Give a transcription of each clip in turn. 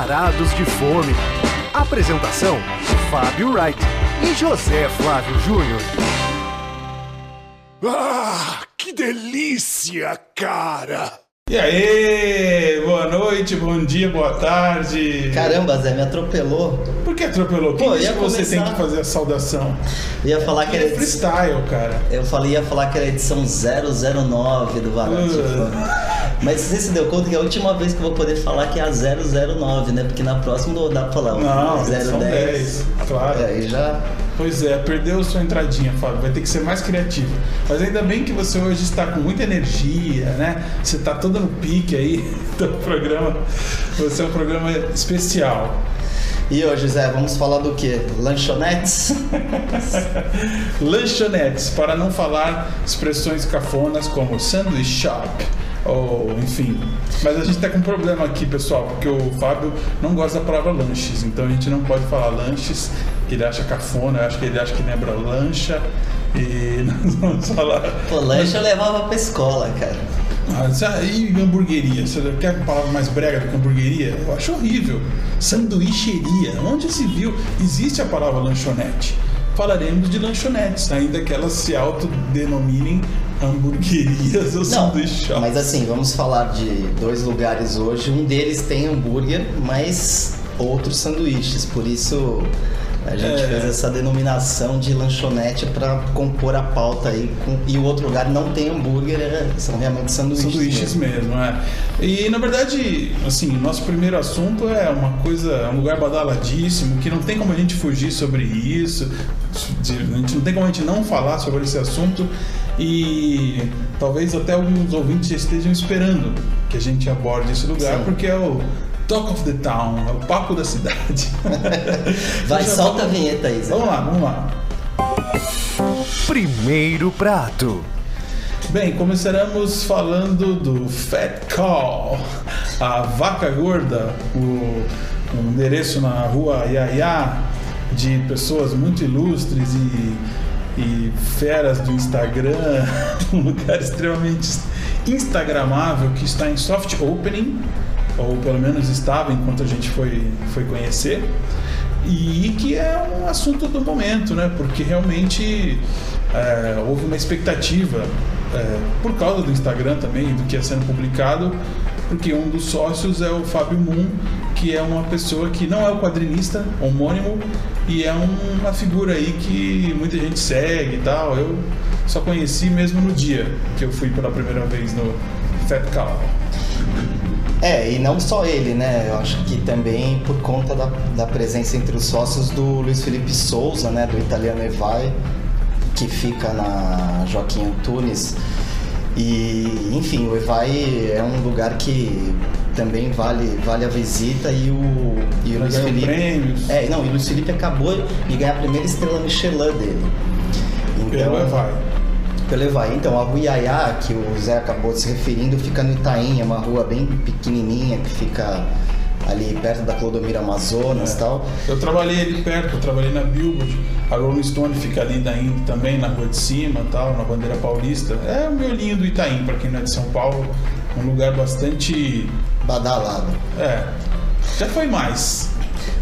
varados de fome. Apresentação: Fábio Wright e José Flávio Júnior. Ah, que delícia, cara! E aí, boa noite, bom dia, boa tarde. Caramba, Zé, me atropelou. Por que atropelou? Quem Pô, disse que você começar- tem que fazer a saudação? Eu ia falar que era É edição... freestyle, cara. Eu falei, ia falar que era a edição 009 do Varante de Uh. Mas você se deu conta que é a última vez que eu vou poder falar que é a 009, né? Porque na próxima não dá pra falar Não, são 010. 10, claro. Aí já. Pois é, perdeu sua entradinha, Fábio. Vai ter que ser mais criativo. Mas ainda bem que você hoje está com muita energia, né? Você está todo no pique aí do programa. Você é um programa especial. E hoje, Zé, vamos falar do quê? Lanchonetes? Lanchonetes, para não falar expressões cafonas como sanduíche shop ou enfim. Mas a gente tá com um problema aqui, pessoal, porque o Fábio não gosta da palavra lanches, então a gente não pode falar lanches, que ele acha cafona, eu acho que ele acha que lembra lancha. E nós vamos falar. Pô, lanche eu levava pra escola, cara. Ah, sa- e hamburgueria? Você quer uma palavra mais brega do que hamburgueria? Eu acho horrível. Sanduicheria. Onde se viu? Existe a palavra lanchonete. Falaremos de lanchonetes, ainda que elas se autodenominem hamburguerias ou Não, sanduíche shop. mas assim, vamos falar de dois lugares hoje. Um deles tem hambúrguer, mas outros sanduíches. Por isso a gente É. fez essa denominação de lanchonete para compor a pauta aí. com- E o outro lugar não tem hambúrguer, é- são realmente sanduíches. Sanduíches mesmo. mesmo, é. E na verdade, assim, nosso primeiro assunto é uma coisa, é um lugar badaladíssimo, que não tem como a gente fugir sobre isso, de- a gente não tem como a gente não falar sobre esse assunto e talvez até alguns ouvintes já estejam esperando que a gente aborde esse lugar, Sim. porque é o Talk of the Town, é o papo da cidade. Vai, solta a vinheta aí, Zé. Vamos lá, vamos lá. Primeiro prato. Bem, começaremos falando do Fat Cow, a vaca gorda, o, um endereço na rua Yaya de pessoas muito ilustres e, e feras do Instagram, um lugar extremamente instagramável que está em soft opening, ou pelo menos estava enquanto a gente foi, foi conhecer e que é um assunto do momento, né? Porque realmente é, houve uma expectativa é, por causa do Instagram também do que ia sendo publicado, porque um dos sócios é o Fábio Moon, que é uma pessoa que não é o quadrinista homônimo e é um- uma figura aí que muita gente segue e tal. Eu só conheci mesmo no dia que eu fui pela primeira vez no Fat Cow. É, e não só ele, né? Eu acho que também por conta da, da presença entre os sócios do Luiz Felipe Souza, né? Do italiano Evai, que fica na Joaquim Antunes. E, enfim, o Evai é um lugar que também vale, vale a visita e o, e o Luiz Felipe. prêmios. É, não, e o Luiz Felipe acabou de ganhar a primeira estrela Michelin dele. Pelo Evai. Pelo Evaí. Então, a Rua Iaiá, que o Zé acabou se referindo, fica no Itaim, é uma rua bem pequenininha que fica ali perto da Clodomiro Amazonas e tal. Eu trabalhei ali perto, eu trabalhei na Billboard. A Rolling Stone fica ali daí também, na rua de cima tal, na bandeira paulista. É o miolinho do Itaim, para quem não é de São Paulo. Um lugar bastante. Badalado. É. Já foi mais.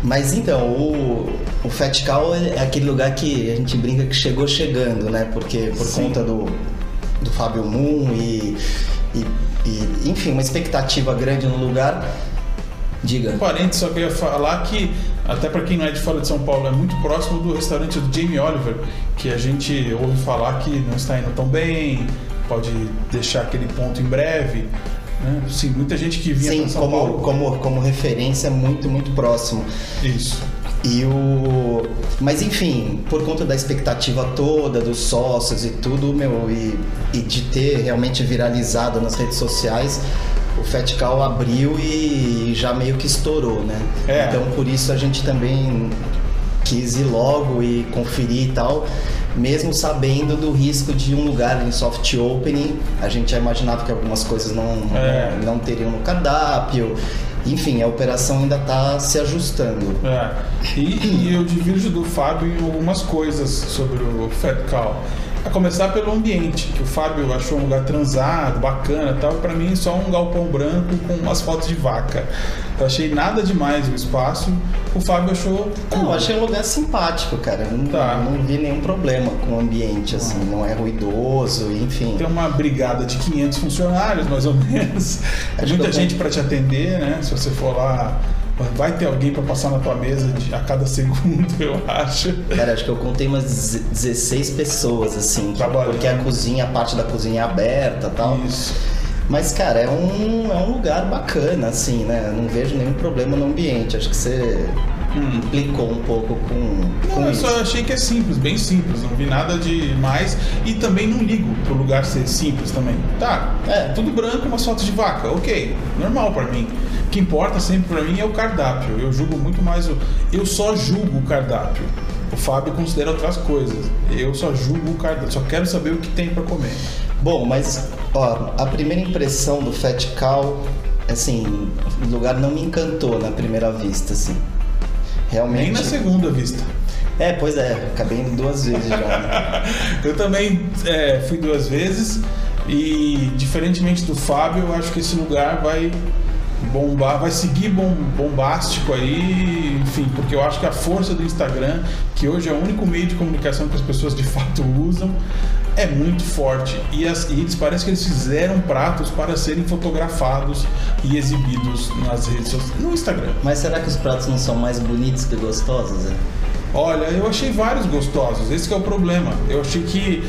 Mas então, o, o Fat Cow é aquele lugar que a gente brinca que chegou chegando, né? Porque por Sim. conta do, do Fábio Moon e, e, e, enfim, uma expectativa grande no lugar. Diga. Um parênteses, só que eu ia falar que, até para quem não é de fora de São Paulo, é muito próximo do restaurante do Jamie Oliver, que a gente ouve falar que não está indo tão bem, pode deixar aquele ponto em breve. Né? Sim, muita gente que vinha Sim, São como, Paulo. como, como referência, muito, muito próximo. Isso. E o. Mas enfim, por conta da expectativa toda, dos sócios e tudo, meu, e, e de ter realmente viralizado nas redes sociais, o Fat Cow abriu e já meio que estourou, né? É. Então por isso a gente também quis ir logo e conferir e tal. Mesmo sabendo do risco de um lugar em soft opening, a gente já imaginava que algumas coisas não, É. não, não teriam no cardápio. Enfim, a operação ainda está se ajustando. É. E, e eu divirjo do Fábio em algumas coisas sobre o Fat Cow. A começar pelo ambiente, que o Fábio achou um lugar transado, bacana tal, pra mim só um galpão branco com umas fotos de vaca. Eu achei nada demais o espaço. O Fábio achou. Não, eu achei um lugar simpático, cara. Eu Não, Tá. não vi nenhum problema com o ambiente, assim. Não é ruidoso, enfim. Tem uma brigada de 500 funcionários, mais ou menos. É muita gente para te atender, né? Se você for lá, vai ter alguém para passar na tua mesa de- a cada segundo, eu acho. Cara, acho que eu contei umas 16 pessoas, assim. Trabalhando. Porque a cozinha, a parte da cozinha é aberta e tal. Isso. Mas, cara, é um, é um lugar bacana, assim, né? Eu não vejo nenhum problema no ambiente. Acho que você implicou um pouco com, com Não, eu isso. só achei que é simples, bem simples. Não vi nada de mais. E também não ligo pro lugar ser simples também. Tá, É. tudo branco, umas fotos de vaca. Ok, normal pra mim. O que importa sempre pra mim é o cardápio. Eu julgo muito mais o. Eu só julgo o cardápio. Fábio considera outras coisas. Eu só julgo o cardápio. Só quero saber o que tem pra comer. Bom, mas, ó, a primeira impressão do Fat Cow, assim, o lugar não me encantou na primeira vista, assim. Realmente. Nem na segunda vista. É, pois é, acabei indo duas vezes já. né? Eu também é, fui duas vezes e, diferentemente do Fábio, eu acho que esse lugar vai bombar, vai seguir bom, bombástico aí, enfim, porque eu acho que a força do Instagram, que hoje é o único meio de comunicação que as pessoas de fato usam, é muito forte. E, as, e parece que eles fizeram pratos para serem fotografados e exibidos nas redes sociais, no Instagram. Mas será que os pratos não são mais bonitos que gostosos? É? Olha, eu achei vários gostosos. Esse que é o problema. Eu achei que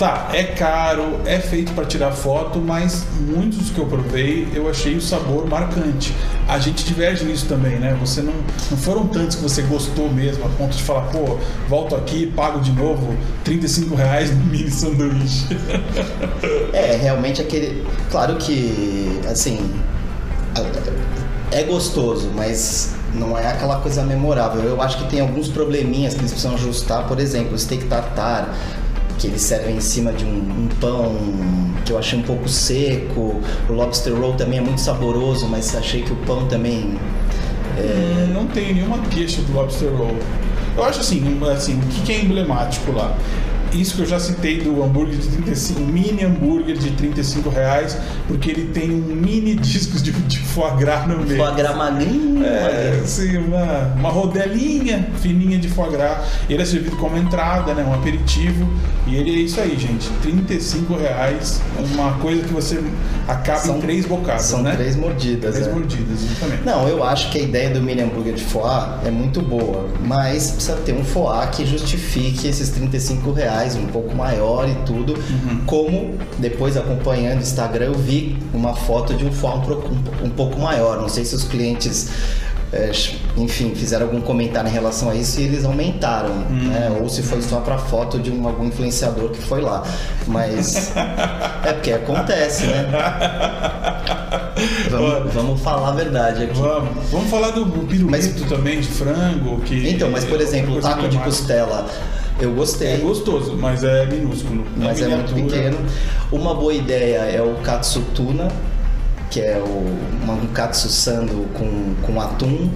tá, é caro, é feito para tirar foto, mas muitos que eu provei, eu achei o sabor marcante. A gente diverge nisso também, né? Você não, não foram tantos que você gostou mesmo, a ponto de falar, pô, volto aqui, pago de novo 35 reais no mini sanduíche. É, realmente aquele. Claro que, assim. É gostoso, mas não é aquela coisa memorável. Eu acho que tem alguns probleminhas que eles precisam ajustar. Por exemplo, o steak tartar, que eles servem em cima de um, um pão que eu achei um pouco seco. O lobster roll também é muito saboroso, mas achei que o pão também. Hum, Não tenho nenhuma queixa do Lobster Roll. Eu acho assim, assim, o que é emblemático lá? Isso que eu já citei do hambúrguer de 35, um mini hambúrguer de 35 reais, porque ele tem um mini discos de, de foie gras no meio. Foie gras magrinho. É, assim, uma, uma rodelinha fininha de foie gras. Ele é servido como entrada, né? Um aperitivo. E ele é isso aí, gente. 35 reais. Uma coisa que você acaba São- em três bocados, São né? três mordidas. Três é. mordidas, exatamente. Não, eu acho que a ideia do mini hambúrguer de foie é muito boa, mas precisa ter um foie que justifique esses 35 reais, um pouco maior e tudo. Como depois acompanhando o Instagram eu vi uma foto de um foie um, pouco maior. Não sei se os clientes, é, enfim, fizeram algum comentário em relação a isso e eles aumentaram, né? Ou se foi só para foto de um, algum influenciador que foi lá. Mas é porque acontece, né? Vamos, vamos falar a verdade aqui. Vamos, vamos falar do pirulito Mas- também de frango. Que Então, mas por exemplo, taco de costela, eu É gostei, gostoso, mas é minúsculo. mas é muito miniatura. pequeno. Uma boa ideia é o katsu tuna, que é o, um katsu sando com, com atum.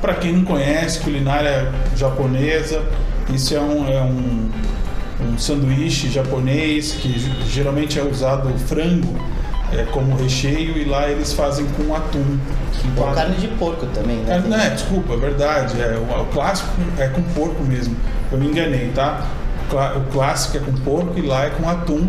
Para quem não conhece, culinária japonesa, isso é um, é um, um sanduíche japonês que geralmente é usado frango é, como recheio e lá eles fazem com atum. Ou carne de porco também, né? É, não, é, desculpa, é verdade. É, o, o clássico é com porco mesmo. Eu me enganei, tá? O clássico é com porco e lá é com atum.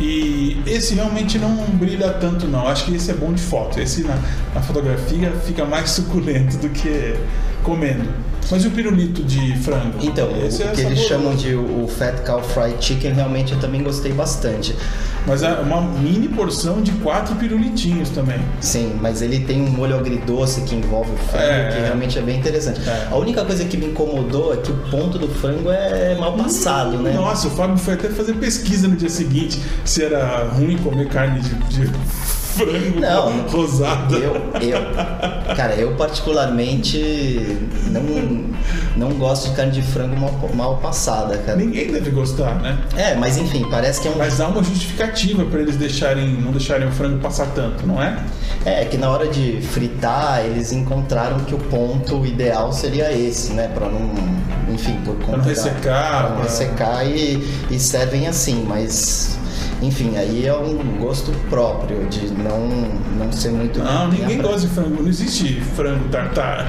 E esse realmente não brilha tanto, não. Acho que esse é bom de foto. Esse na, na fotografia fica mais suculento do que comendo. Mas e o pirulito de frango? Então, esse o é que eles chamam de o Fat Cow Fried Chicken, realmente eu também gostei bastante. Mas é uma mini porção de quatro pirulitinhos também. Sim, mas ele tem um molho agridoce que envolve o frango, É. que realmente é bem interessante. É. A única coisa que me incomodou é que o ponto do frango é mal passado, né? Nossa, o Fábio foi até fazer pesquisa no dia seguinte se era ruim comer carne de, de frango Não. rosada. Eu, eu, cara, eu particularmente não, não gosto de carne de frango mal, mal passada, cara. Ninguém deve gostar, né? É, mas enfim, parece que é um. Mas há uma justificativa para eles deixarem, não deixarem o frango passar tanto, não é? É, que na hora de fritar, eles encontraram que o ponto ideal seria esse, né? Pra não. Enfim, por conta não da- ressecar, Pra não pra- ressecar e, e servem assim, mas. Enfim, aí é um gosto próprio de não, não ser muito. Não, ninguém gosta de frango. Não existe frango tartar.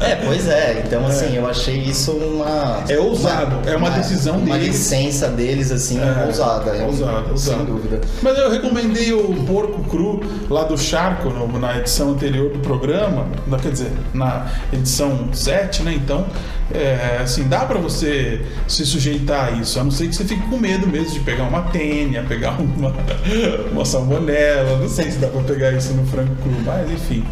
É, pois é. Então, assim, eu achei isso uma. É ousado, é uma decisão Uma deles. licença deles, assim, É, ousada. é um- ousado, ousado. Sem dúvida. Mas eu recomendei o porco cru lá do Charco no- na edição anterior do programa, na- quer dizer, na edição 7, né? Então, é, assim, dá pra você se sujeitar a isso, a não ser que você fique com medo mesmo de pegar uma tênia, pegar uma, uma salmonela, não sei se dá pra pegar isso no frango cru, mas enfim.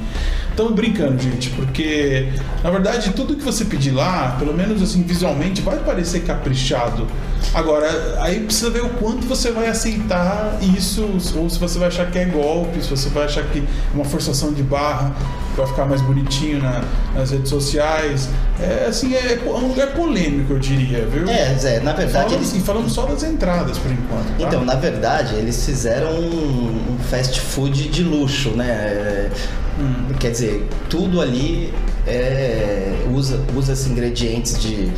Estamos brincando, gente, porque na verdade tudo que você pedir lá, pelo menos assim visualmente, vai parecer caprichado. Agora, aí precisa ver o quanto você vai aceitar isso, ou se você vai achar que é golpe, se você vai achar que é uma forçação de barra vai ficar mais bonitinho na- nas redes sociais. É assim, é, é um lugar polêmico, eu diria, viu? É, Zé, na verdade Falando, eles. assim, falando só das entradas por enquanto. tá? Então, na verdade, eles fizeram um, um fast food de luxo, né? Hum. Quer dizer, tudo ali é, usa, usa esses ingredientes de,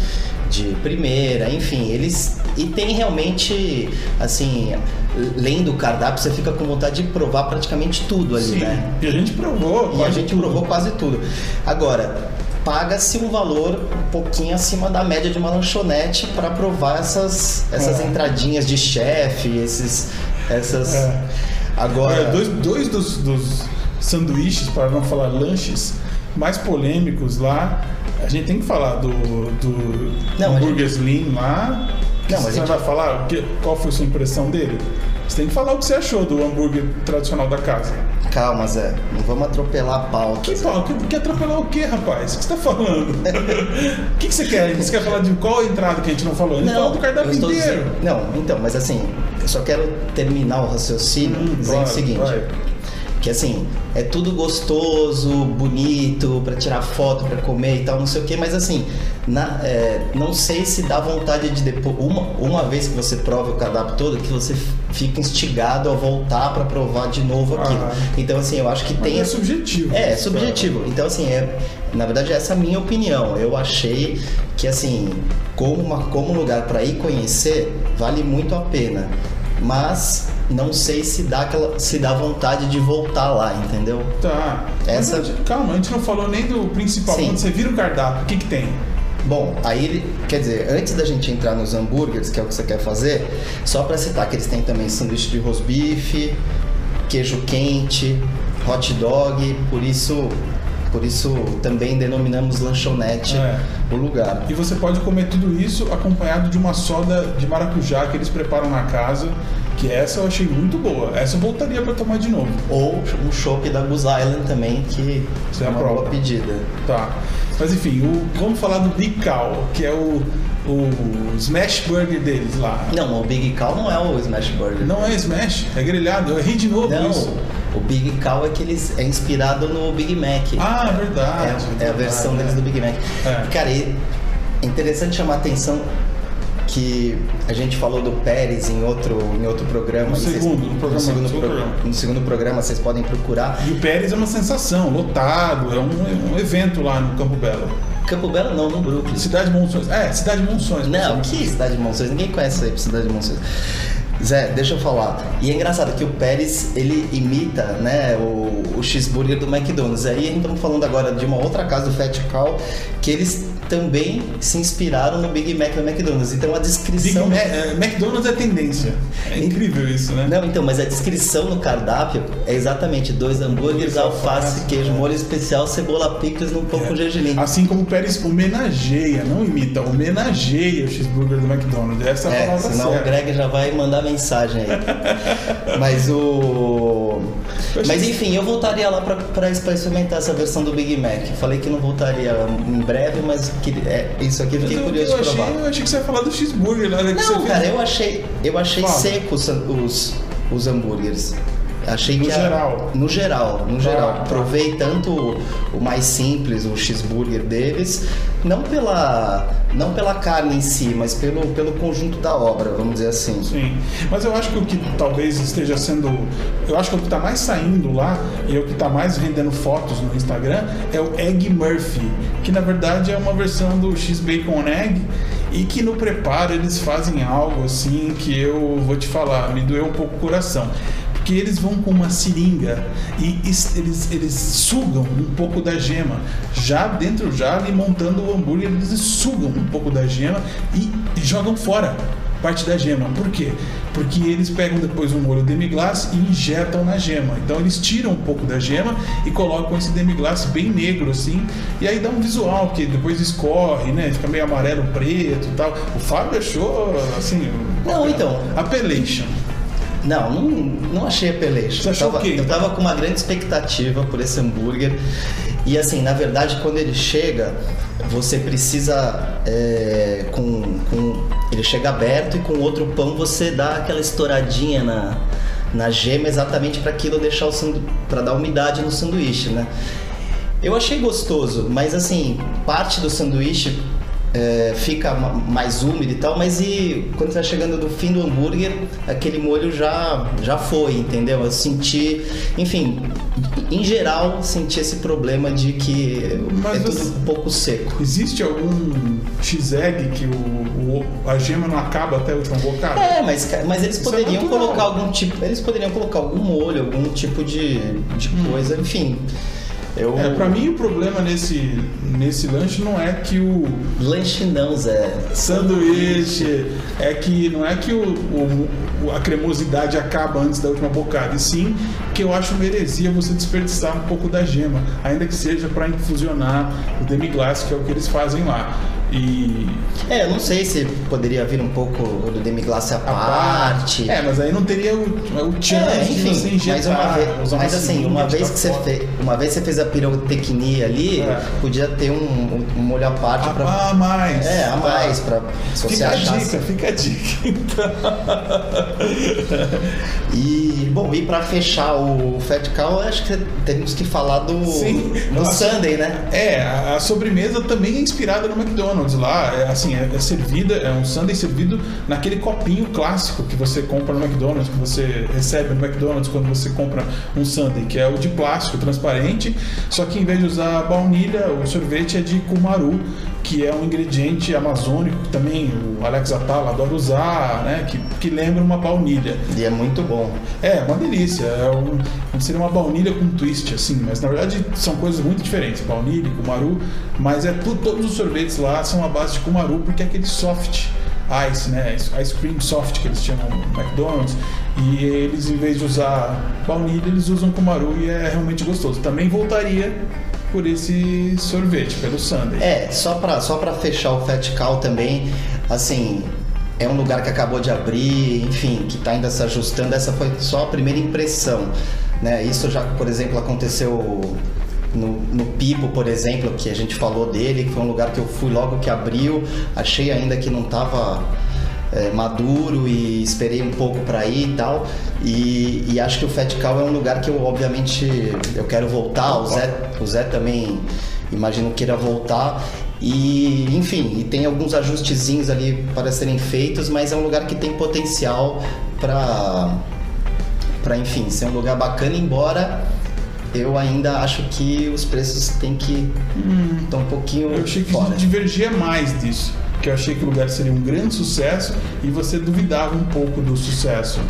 de primeira, enfim, eles. E tem realmente, assim, lendo o cardápio, você fica com vontade de provar praticamente tudo ali, Sim, né? e a gente provou. E a gente tudo. provou quase tudo. Agora, paga-se um valor um pouquinho acima da média de uma lanchonete para provar essas, essas É. entradinhas de chefe, esses. Essas. É. Agora. Dois, dois dos, dos sanduíches, para não falar lanches, mais polêmicos lá, a gente tem que falar do, do Não, a hambúrguer Slim lá. Não, você gente- vai falar que, qual foi a sua impressão dele? Você tem que falar o que você achou do hambúrguer tradicional da casa. Calma, Zé. Não vamos atropelar a pauta. Que, Zé. pau, que, que atropelar o quê, rapaz? O que você tá falando? O que, que você quer? Você quer falar de qual entrada que a gente não falou? A gente falou do cardápio inteiro. dizendo- não, então, mas assim, eu só quero terminar o raciocínio Hum, dizendo o seguinte. Que assim, é tudo gostoso, bonito, pra tirar foto, pra comer e tal, não sei o que, mas assim, na- é, não sei se dá vontade de depois, uma, uma vez que você prova o cardápio todo, que você fica instigado a voltar pra provar de novo aquilo. Ah. Então assim, eu acho que tem é subjetivo. é, é subjetivo. Então, assim, é, na verdade, essa é a minha opinião. Eu achei que, assim, como, uma, como lugar para ir conhecer, vale muito a pena. Mas não sei se dá, aquela, se dá vontade de voltar lá, entendeu? Tá. Essa- Mas, calma, a gente não falou nem do principal. Sim. Quando você vira o cardápio, o que, que tem? Bom, aí, ele- quer dizer, antes da gente entrar nos hambúrgueres, que é o que você quer fazer, só para citar que eles têm também sanduíche de rosbife, queijo quente, hot dog, por isso, por isso também denominamos lanchonete É. o lugar. E você pode comer tudo isso acompanhado de uma soda de maracujá que eles preparam na casa, que essa eu achei muito boa. Essa eu voltaria para tomar de novo. Ou um chopp da Goose Island também, que Você é uma aprova. boa pedida. Tá. Mas enfim, o- vamos falar do Big Cow, que é o, o Smash Burger deles lá. Não, o Big Cow não é o Smash Burger. Não é Smash, é grelhado. Eu errei de novo Não, isso. o Big Cow é que eles é inspirado no Big Mac. Ah, verdade. É, é a versão é. deles do Big Mac. É. Cara, é interessante chamar a atenção que a gente falou do Pérez em outro, em outro programa. No e vocês- segundo, no programa, no segundo, no segundo pro- programa. no segundo programa, vocês podem procurar. E o Pérez é uma sensação, lotado, é um, é um evento lá no Campo Belo. Campo Belo não, no Brooklyn. Cidade de Monções. É, Cidade de Monções. Não, que Cidade de Monções? Ninguém conhece aí Cidade de Monções. Zé, deixa eu falar. E é engraçado que o Pérez, ele imita, né, o, o cheeseburger do McDonald's. Aí a gente estamos falando agora de uma outra casa do Fat Cow, que eles também se inspiraram no Big Mac do McDonald's. Então a Big descrição... Ma- é, McDonald's é tendência. É incrível isso, né? Não, então, mas a descrição no cardápio é exatamente dois hambúrgueres, alface, queijo, é. molho especial, cebola picles num pão com gergelim. Assim como o Pérez homenageia, não imita, homenageia o cheeseburger do McDonald's. Essa é a É, palavra senão o certa. Greg já vai mandar mensagem aí. Mas o. Mas enfim, eu voltaria lá pra experimentar essa versão do Big Mac. Falei que não voltaria em breve, mas que, é, isso aqui eu fiquei eu, curioso eu de provar. achei, eu achei que você ia falar do cheeseburger né, que Não, cara, fez. eu achei, eu achei Fala. seco os, os, os hambúrgueres. Achei No que a- geral. no geral, no Tá, geral. Provei tanto o- mais simples, o cheeseburger deles, não pela não pela carne em si, mas pelo, pelo conjunto da obra, vamos dizer assim. Sim, mas eu acho que o que talvez esteja sendo. Eu acho que o que está mais saindo lá e o que está mais rendendo fotos no Instagram é o Egg Murphy, que na verdade é uma versão do X-Bacon Egg E que no preparo eles fazem algo assim que eu vou te falar, me doeu um pouco o coração porque eles vão com uma seringa e eles, eles sugam um pouco da gema. Já dentro, já ali montando o hambúrguer, eles sugam um pouco da gema e, e jogam fora parte da gema. Por quê? Porque eles pegam depois um molho demi-glace e injetam na gema. Então eles tiram um pouco da gema e colocam esse demi-glace bem negro assim, e aí dá um visual que depois escorre, né? Fica meio amarelo, preto e tal. O Fábio achou assim, Não, então. Appellation. Não, não, não achei apeleixo. Você achou eu, tava, eu tava com uma grande expectativa por esse hambúrguer. E assim, na verdade, quando ele chega, você precisa. é, com, com- ele chega aberto e com outro pão você dá aquela estouradinha na, na gema exatamente para aquilo deixar o para dar umidade no sanduíche, né? Eu achei gostoso, mas assim, parte do sanduíche é, fica ma- mais úmido e tal, mas e quando você tá chegando do fim do hambúrguer, aquele molho já, já foi, entendeu? Eu senti, enfim, em geral, senti esse problema de que Mas é tudo você- um pouco seco. Existe algum X-egg que o, o- a gema não acaba até o último bocado? É, mas, mas eles Isso é poderiam natural. colocar algum tipo. Eles poderiam colocar algum molho, algum tipo de, de coisa, enfim. Eu. É, pra mim o problema nesse, nesse lanche não é que o Lanche não, Zé. sanduíche, é que não é que o, o- o- a cremosidade acaba antes da última bocada, e sim que eu acho uma heresia você desperdiçar um pouco da gema, ainda que seja para infusionar o demi-glace, que é o que eles fazem lá. E É, eu não sei se poderia vir um pouco do demi-glace à a parte. É, mas aí não teria o, o chance É, de você enfim, injetar. mas, uma vez, mas assim, uma vez que você fez, uma vez você fez a pirotecnia ali, É. podia ter um, um molho à parte A, pra. a mais. É, a mais, pra se você Fica a achasse. dica, fica a dica. Então. E, bom, e pra fechar o Fat Cow, acho que temos que falar do, Sim. do. Sunday, né? É, a, a sobremesa também é inspirada no McDonald's lá. É, assim, é, é servida, é um sundae servido naquele copinho clássico que você compra no McDonald's, que você recebe no McDonald's quando você compra um sundae, que é o de plástico transparente, só que em vez de usar baunilha, o sorvete é de kumaru, que é um ingrediente amazônico que também o Alex Atala adora usar, né? Que, que lembra uma baunilha. E é muito bom. É, uma delícia. É um, seria uma baunilha com twist, assim, mas na verdade são coisas muito diferentes. Baunilha, kumaru, mas é tu- todos os sorvetes lá são a base de kumaru, porque é aquele soft ice, né? Ice cream soft que eles chamam no McDonald's. E eles, em vez de usar baunilha, eles usam kumaru e é realmente gostoso. Também voltaria por esse sorvete, pelo sundae. É, só pra, só pra fechar o Fat Cow também, assim, é um lugar que acabou de abrir, enfim, que tá ainda se ajustando, essa foi só a primeira impressão, né? Isso já, por exemplo, aconteceu no, no Pipo, por exemplo, que a gente falou dele, que foi um lugar que eu fui logo que abriu, achei ainda que não tava é, maduro e esperei um pouco para ir e tal. E, e acho que o Fat Cow é um lugar que eu obviamente eu quero voltar. O Zé, o Zé também imagino queira voltar. E enfim, e tem alguns ajustezinhos ali para serem feitos, mas é um lugar que tem potencial para para enfim ser um lugar bacana, embora eu ainda acho que os preços têm que estão um pouquinho Eu achei que fora. divergia mais disso. Que eu achei que o lugar seria um grande sucesso e você duvidava um pouco do sucesso.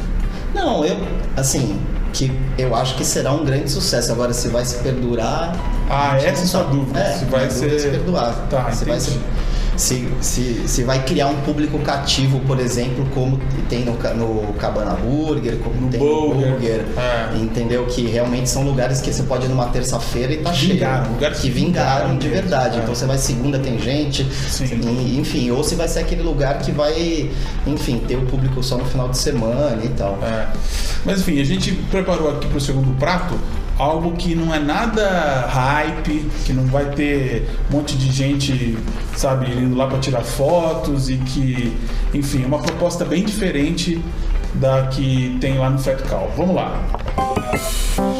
Não, eu, assim, que eu acho que será um grande sucesso. Agora, se vai se perdurar. Ah, a essa é não sua dúvida, É, se vai é ser- se perdurar. Tá, se, vai entendi. se, se, se, se vai criar um público cativo, por exemplo, como tem no, no Cabana Burger, como No tem Burger, no Burger. é. Entendeu? Que realmente são lugares que você pode ir numa terça-feira e tá Que cheio. vingaram, lugares que vingaram vingaram de verdade. é. Então você vai segunda, tem gente. E, enfim, ou se vai ser aquele lugar que vai, enfim, ter o público só no final de semana e tal. É. Mas enfim, a gente preparou aqui para o segundo prato algo que não é nada hype, que não vai ter um monte de gente, sabe, indo lá para tirar fotos e que, enfim, é uma proposta bem diferente da que tem lá no Fat Cow. Vamos lá.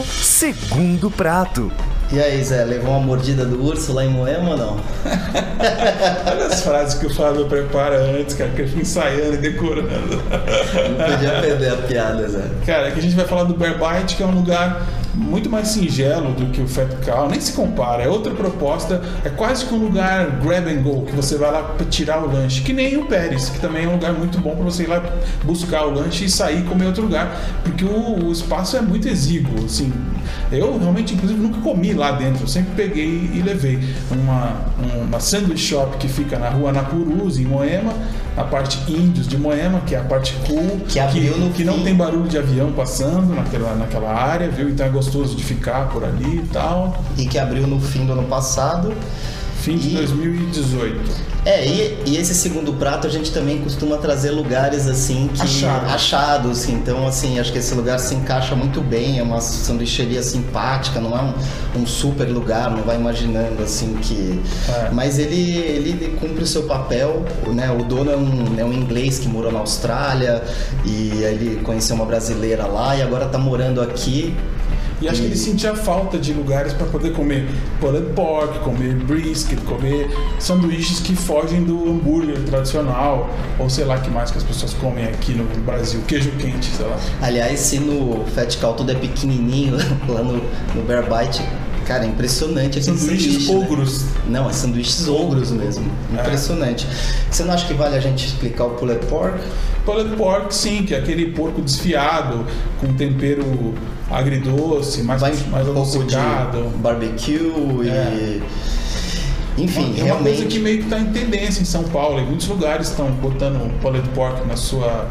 Segundo prato. E aí, Zé, levou uma mordida do urso lá em Moema ou não? Olha as frases que o Fábio prepara antes, cara, que eu fico ensaiando e decorando. Não podia perder a piada, Zé. Cara, aqui a gente vai falar do Bear Bite, que é um lugar muito mais singelo do que o Fat Cow, nem se compara, é outra proposta, é quase que um lugar grab and go, que você vai lá para tirar o lanche, que nem o Pérez, que também é um lugar muito bom para você ir lá buscar o lanche e sair e comer outro lugar, porque o, o espaço é muito exíguo, assim. Eu realmente, inclusive, nunca comi lá dentro, eu sempre peguei e levei uma, uma sandwich shop que fica na rua Napurus, em Moema, a parte índios de Moema, que é a parte cool, Que no que não tem barulho de avião passando naquela, naquela área, viu? Então é gostoso de ficar por ali e tal. E que abriu no fim do ano passado. Fim de E- 2018. É, e, e esse segundo prato a gente também costuma trazer lugares assim que. Achado. achados. Então, assim, acho que esse lugar se encaixa muito bem, é uma sanduicheria simpática, não é um, um super lugar, não vai imaginando assim que. É. Mas ele, ele cumpre o seu papel, né? O dono é um, é um inglês que morou na Austrália e aí ele conheceu uma brasileira lá e agora tá morando aqui. E acho que ele sentia falta de lugares para poder comer pulled pork, comer brisket, comer sanduíches que fogem do hambúrguer tradicional, ou sei lá que mais que as pessoas comem aqui no Brasil, queijo quente, sei lá. Aliás, se no Fat Cow tudo é pequenininho, lá no, no Bear Bite, cara, é impressionante aquele Sanduíches sanduíche, né? ogros. Não, é sanduíches ogros mesmo. É. Impressionante. Você não acha que vale a gente explicar o pulled pork? Pulled pork, sim, que é aquele porco desfiado, com tempero agridoce, mais, Vai mais um pouco de barbecue e. É. Enfim, é uma realmente. coisa que meio que está em tendência em São Paulo. Em muitos lugares estão botando pulled pork na sua,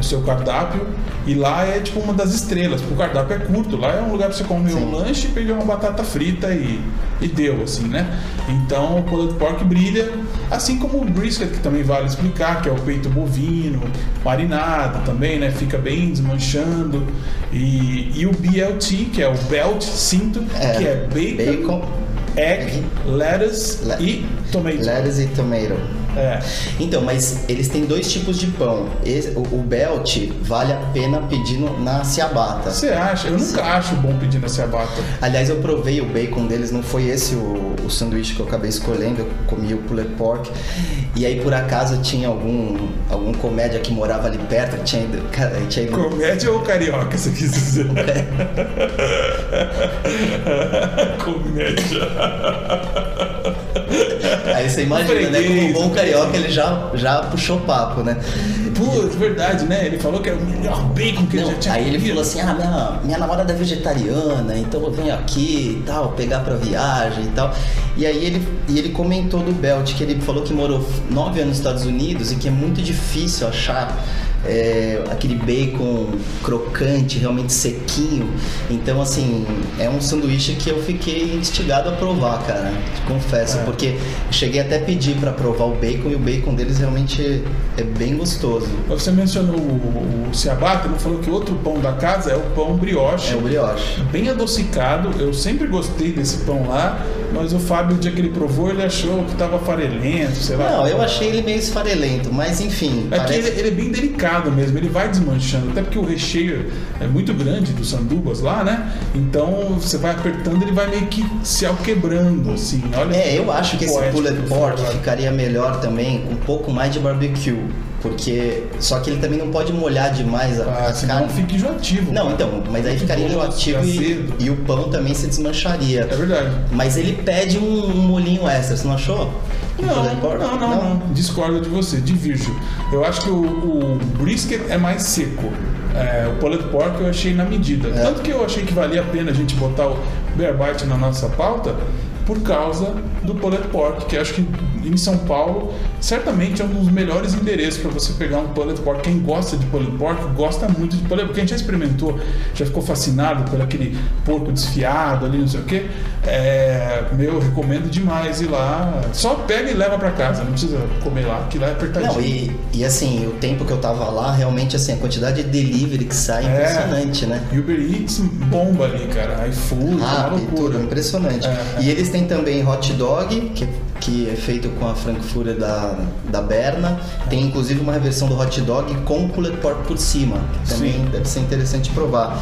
no seu cardápio. E lá é tipo uma das estrelas, porque o cardápio é curto. Lá é um lugar para você comer Sim. um lanche, pegar uma batata frita e, e deu, assim, né? Então o pulled pork brilha, assim como o brisket, que também vale explicar, que é o peito bovino, marinado também, né? Fica bem desmanchando. E, e o BLT, que é o belt cinto, É, que é bacon, bacon, egg, lettuce Le- e tomato. lettuce e tomato. É. Então, mas eles têm dois tipos de pão. Esse- o, o belt vale a pena pedir no- na ciabatta. Você acha? Eu nunca acho bom pedir na ciabatta. Aliás, eu provei o bacon deles, não foi esse o, o sanduíche que eu acabei escolhendo, eu comi o pulled pork. E aí, por acaso, tinha algum, algum comédia que morava ali perto, que tinha ido. Tinha ido Comédia ou carioca, você quis dizer? Comédia. Aí você imagina, né? Como um bom carioca, ele já, já puxou papo, né? Putz, verdade, né? Ele falou que era o melhor bacon que Não, ele já tinha aí ele comido. falou assim: ah, minha, minha namorada é vegetariana, então eu venho aqui e tal, pegar pra viagem e tal. E aí ele, e ele comentou do Belt, que ele falou que morou nove anos nos Estados Unidos e que é muito difícil achar é, aquele bacon crocante, realmente sequinho. Então, assim, é um sanduíche que eu fiquei instigado a provar, cara. Confesso, É. porque cheguei até a pedir pra provar o bacon e o bacon deles realmente é bem gostoso. Você mencionou o, o ciabatta, ele falou que outro pão da casa é o pão brioche. É o brioche. Bem adocicado, eu sempre gostei desse pão lá, mas o Fábio, o dia que ele provou, ele achou que tava farelento, sei lá. Não, eu achei ele meio esfarelento, mas enfim. É que parece- ele, ele é bem delicado mesmo, ele vai desmanchando, até porque o recheio é muito grande dos sandubas lá, né? Então você vai apertando, ele vai meio que se alquebrando, assim. Olha É, eu acho que esse ele pork ficaria melhor também com um pouco mais de barbecue. Porque. Só que ele também não pode molhar demais a, Ah, a senão carne. fica enjoativo. Não, cara. então, mas aí ficaria enjoativo e, e o pão também se desmancharia. É verdade. Mas ele pede um, um molinho extra, você não achou? Não, pork? não, não, não, Discordo de você, divirjo. Eu acho que o, o brisket é mais seco. É, o pulled pork eu achei na medida. É. Tanto que eu achei que valia a pena a gente botar o bear bite na nossa pauta por causa do pulled pork, que eu acho que em São Paulo certamente é um dos melhores endereços para você pegar um pulled pork. Quem gosta de pulled pork gosta muito de pulled pork. Quem já experimentou, já ficou fascinado por aquele porco desfiado ali, não sei o que. É, meu, eu recomendo demais ir lá. Só pega e leva para casa, não precisa comer lá, que lá é apertadinho. Não, e, e assim, o tempo que eu tava lá, realmente assim, a quantidade de delivery que sai é É. impressionante, né? Uber Eats bomba ali, cara. iFood, é uma Rápido, loucura. tudo, impressionante. É, é. E eles têm também hot dog, que, que é feito com a frankfurter da, da Berna. Tem inclusive uma versão do hot dog com pulled pork por cima, também Sim. deve ser interessante provar.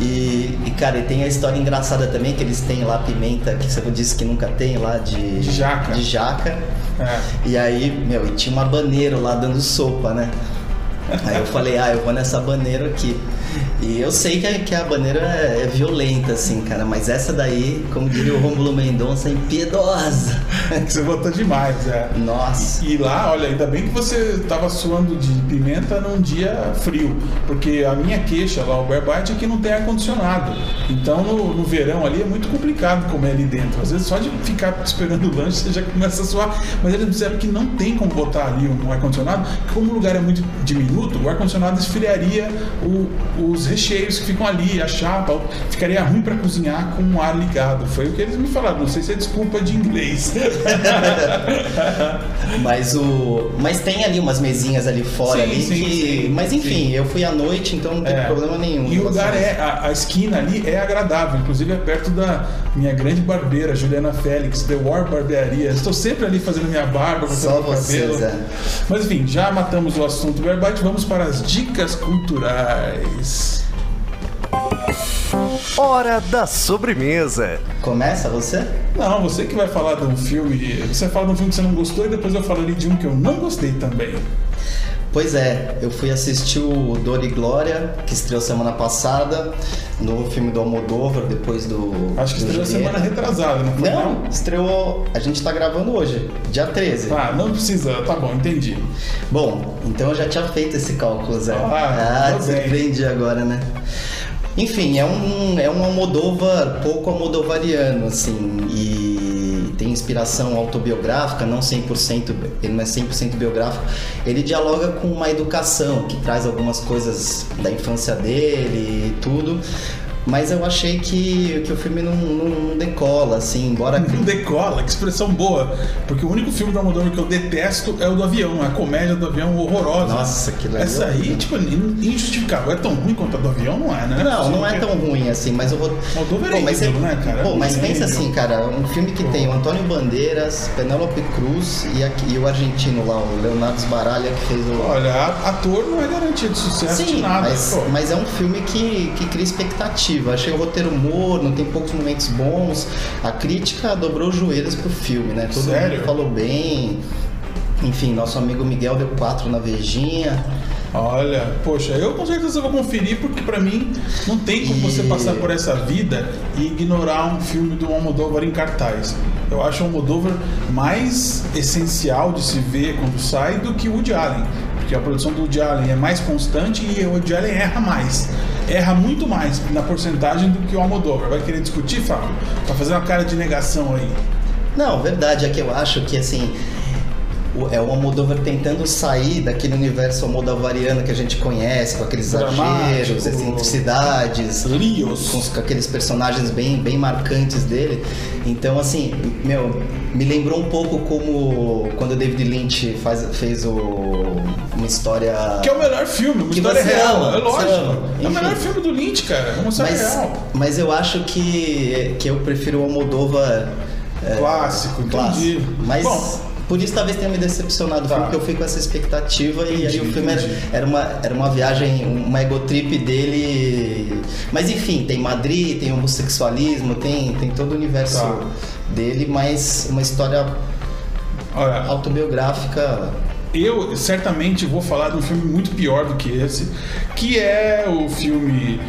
E, e, cara, e tem a história engraçada também, que eles têm lá pimenta, que você disse que nunca tem lá, de, De jaca. De jaca. É. E aí, meu, e tinha uma baneiro lá dando sopa, né? Aí eu falei, ah, eu vou nessa bandeira aqui. E eu sei que a, que a bandeira é, é violenta, assim, cara, mas essa daí, como diria o Rômulo Mendonça, é impiedosa. Você votou demais, é. Nossa. E lá, olha, ainda bem que você tava suando de pimenta num dia frio, porque a minha queixa lá, o Berbite, é que não tem ar-condicionado. Então no, no verão ali é muito complicado comer ali dentro. Às vezes só de ficar esperando o lanche você já começa a suar. Mas eles disseram que não tem como botar ali um ar-condicionado, como o lugar é muito o ar-condicionado esfriaria o, os recheios que ficam ali, a chapa, ficaria ruim para cozinhar com o ar ligado. Foi o que eles me falaram. Não sei se é desculpa de inglês. mas o, mas tem ali umas mesinhas ali fora Sim, ali sim, que, sim, mas enfim, eu fui à noite, então não tem É. problema nenhum. E o lugar é, a, a esquina ali é agradável, inclusive é perto da minha grande barbeira, Juliana Félix, The War Barbearia. Estou sempre ali fazendo minha barba, cortando Só meu você, cabelo. Zé. Mas enfim, já matamos o assunto Verbite, vamos para as dicas culturais. Hora da sobremesa. Começa você? Não, você que vai falar de um filme, você fala de um filme que você não gostou e depois eu falo ali de um que eu não gostei também. Pois é, eu fui assistir o Dor e Glória, que estreou semana passada, novo filme do Almodóvar, depois do. Acho que do estreou Julieta. semana retrasada, não foi? Não, estreou. A gente tá gravando hoje, dia 13. Ah, não precisa, tá bom, entendi. Bom, então eu já tinha feito esse cálculo, Zé. Ah, ah te surpreendi agora, né? Enfim, é um, é um Almodóvar pouco almodovariano, assim, e inspiração autobiográfica, não 100%, ele não é 100% biográfico. Ele dialoga com uma educação que traz algumas coisas da infância dele e tudo. Mas eu achei que, que o filme não, não, não decola, assim, embora Não decola, que expressão boa. Porque o único filme do Almodóvar que eu detesto é o do avião, a comédia do avião horrorosa. Nossa, aquilo ali Essa é aí, tipo, in- injustificável. É tão ruim quanto a do avião, não é, né? Não, não é Porque- tão ruim assim, mas eu vou. Almodóvar é mas, ídolo, você- né, cara? Pô, mas É pensa assim, cara, um filme que tem o Antônio Bandeiras, Penélope Cruz e, aqui- e o argentino lá, o Leonardo Sbaraglia, que fez o. Olha, ator não é garantia de sucesso de Sim, nada. mas, pô. mas é um filme que, que cria expectativa. Achei o roteiro morno, tem poucos momentos bons. A crítica dobrou os joelhos pro filme, né? Todo Sério? mundo falou bem. Enfim, nosso amigo Miguel deu quatro na Vejinha. Olha, poxa, eu com certeza vou conferir porque pra mim não tem como E- você passar por essa vida e ignorar um filme do Almodóvar em cartaz. Eu acho o Almodóvar mais essencial de se ver quando sai do que o Woody Allen. Porque a produção do Woody é mais constante e o Woody erra mais. Erra muito mais na porcentagem do que o Almodóvar. Vai querer discutir, Fábio? Tá fazendo uma cara de negação aí. Não, verdade, é que eu acho que assim. É o Almodóvar tentando sair daquele universo almodovariano que a gente conhece, com aqueles exageros, excentricidades, Rios. com, com aqueles personagens bem, bem marcantes dele. Então, assim, meu, me lembrou um pouco como quando o David Lynch faz, fez o, uma história. Que é o melhor filme, uma Que história real. ama, é lógico. É o melhor filme do Lynch, cara. É uma história mas, real. mas eu acho que, que eu prefiro o Almodóvar. é, Clássico, entendi. clássico. Mas Bom. Por isso talvez tenha me decepcionado, Tá. porque eu fui com essa expectativa e Entendi, aí o filme era, era uma, era uma viagem, uma egotrip dele. Mas enfim, tem Madrid, tem homossexualismo, tem, tem todo o universo Tá. dele, mas uma história Olha, autobiográfica. Eu certamente vou falar de um filme muito pior do que esse, que é o filme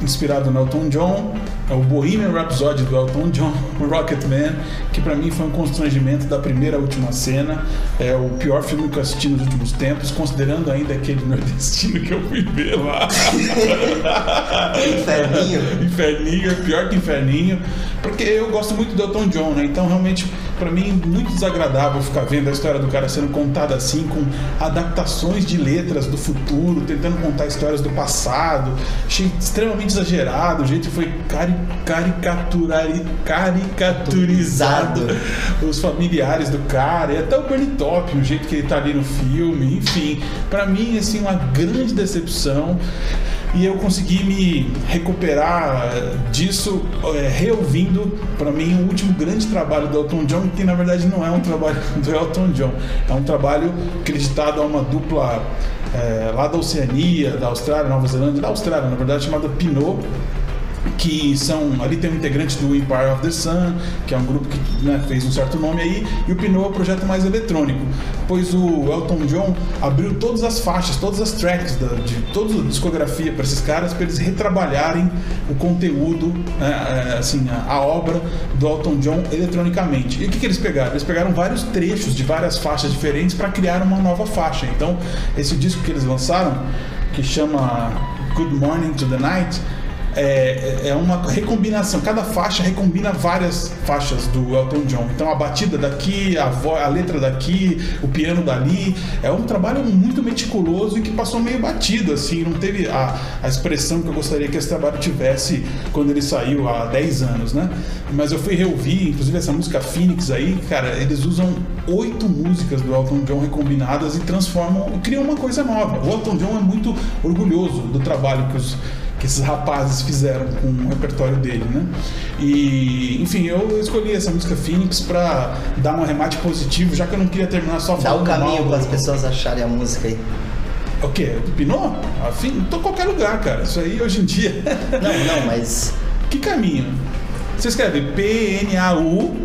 inspirado no Elton John, é o Bohemian Rhapsody do Elton John, Rocketman, que pra mim foi um constrangimento da primeira à última cena. É o pior filme que eu assisti nos últimos tempos, considerando ainda aquele nordestino que eu fui ver lá. Inferninho. Inferninho, pior que Inferninho, porque eu gosto muito do Elton John, né? Então, realmente, pra mim, muito desagradável ficar vendo a história do cara sendo contada assim, com adaptações de letras do futuro, tentando contar histórias do passado. Achei extremamente exagerado, o jeito foi cari caricaturizado os familiares do cara, e até o Bernie Top, o jeito que ele tá ali no filme, enfim. Pra mim, assim, uma grande decepção e eu consegui me recuperar eh, disso eh, reouvindo para mim o último grande trabalho do Elton John que na verdade não é um trabalho do Elton John. É um trabalho acreditado a uma dupla eh, lá da Oceania da Austrália Nova Zelândia da Austrália na verdade chamada Pinot que são ali tem um integrante do Empire of the Sun, que é um grupo que né, fez um certo nome aí, e o Pinot é um projeto mais eletrônico, pois o Elton John abriu todas as faixas, todas as tracks da, de toda a discografia para esses caras, para eles retrabalharem o conteúdo, né, é, assim, a, a, obra do Elton John eletronicamente. E o que, que eles pegaram? Eles pegaram vários trechos de várias faixas diferentes para criar uma nova faixa. Então, esse disco que eles lançaram, que chama Good Morning to the Night, é, é uma recombinação. Cada faixa recombina várias faixas do Elton John. Então a batida daqui, a, voz, a letra daqui, o piano dali. É um trabalho muito meticuloso e que passou meio batido, assim. Não teve a, a expressão que eu gostaria que esse trabalho tivesse quando ele saiu há 10 anos, né? Mas eu fui reouvir, inclusive essa música Phoenix aí, cara, eles usam oito músicas do Elton John recombinadas e transformam, criam uma coisa nova. O Elton John é muito orgulhoso do trabalho que os que esses rapazes fizeram com o repertório dele, né? E, enfim, eu escolhi essa música Phoenix para dar um arremate positivo, já que eu não queria terminar só falando Dá o caminho para as pessoas acharem a música aí. O quê? Do Pinot? Afim? Tô em qualquer lugar, cara. Isso aí hoje em dia. Não, não, mas. que caminho? Você escreve P-N-A-U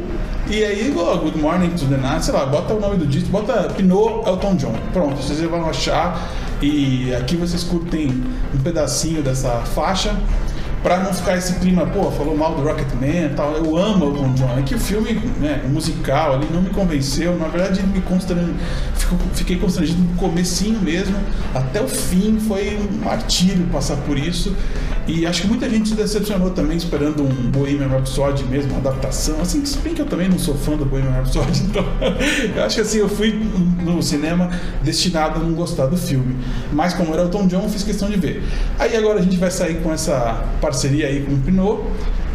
e aí, oh, Good Morning to the Night, sei lá, bota o nome do disco, bota Pinot Elton John. Pronto, vocês vão achar. E aqui vocês curtem um pedacinho dessa faixa para não ficar esse clima, pô, falou mal do Rocketman e tal. Eu amo o Elton John. É que o filme, né, musical ali não me convenceu. Na verdade, me constrang... fiquei constrangido no comecinho mesmo. Até o fim foi um martírio passar por isso. E acho que muita gente se decepcionou também esperando um Bohemian Rhapsody mesmo, uma adaptação. Assim, se bem que eu também não sou fã do Bohemian Rhapsody, então eu acho que assim, eu fui no cinema destinado a não gostar do filme. Mas como era o Tom John, fiz questão de ver. Aí agora a gente vai sair com essa parceria aí com o Pinot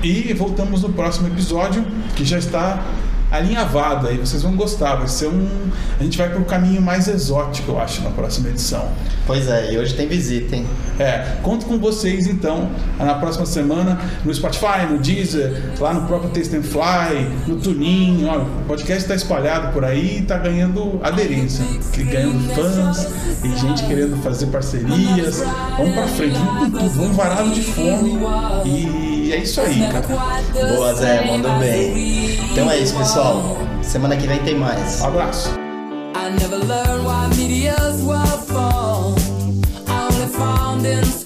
e voltamos no próximo episódio, que já está alinhavado aí, vocês vão gostar. Vai ser um. A gente vai para um caminho mais exótico, eu acho, na próxima edição. Pois é, e hoje tem visita, hein? É, conto com vocês então na próxima semana no Spotify, no Deezer, lá no próprio Taste and Fly, no Tunin. Ó, o podcast está espalhado por aí e está ganhando aderência, ganhando fãs e gente querendo fazer parcerias. Vamos para frente, vamos com tudo, vamos varado de fome e é isso aí, cara. Boa, Zé, mandou bem. Então é isso, pessoal. Semana que vem tem mais. Um abraço. I never learned why meteors were fall. I only found in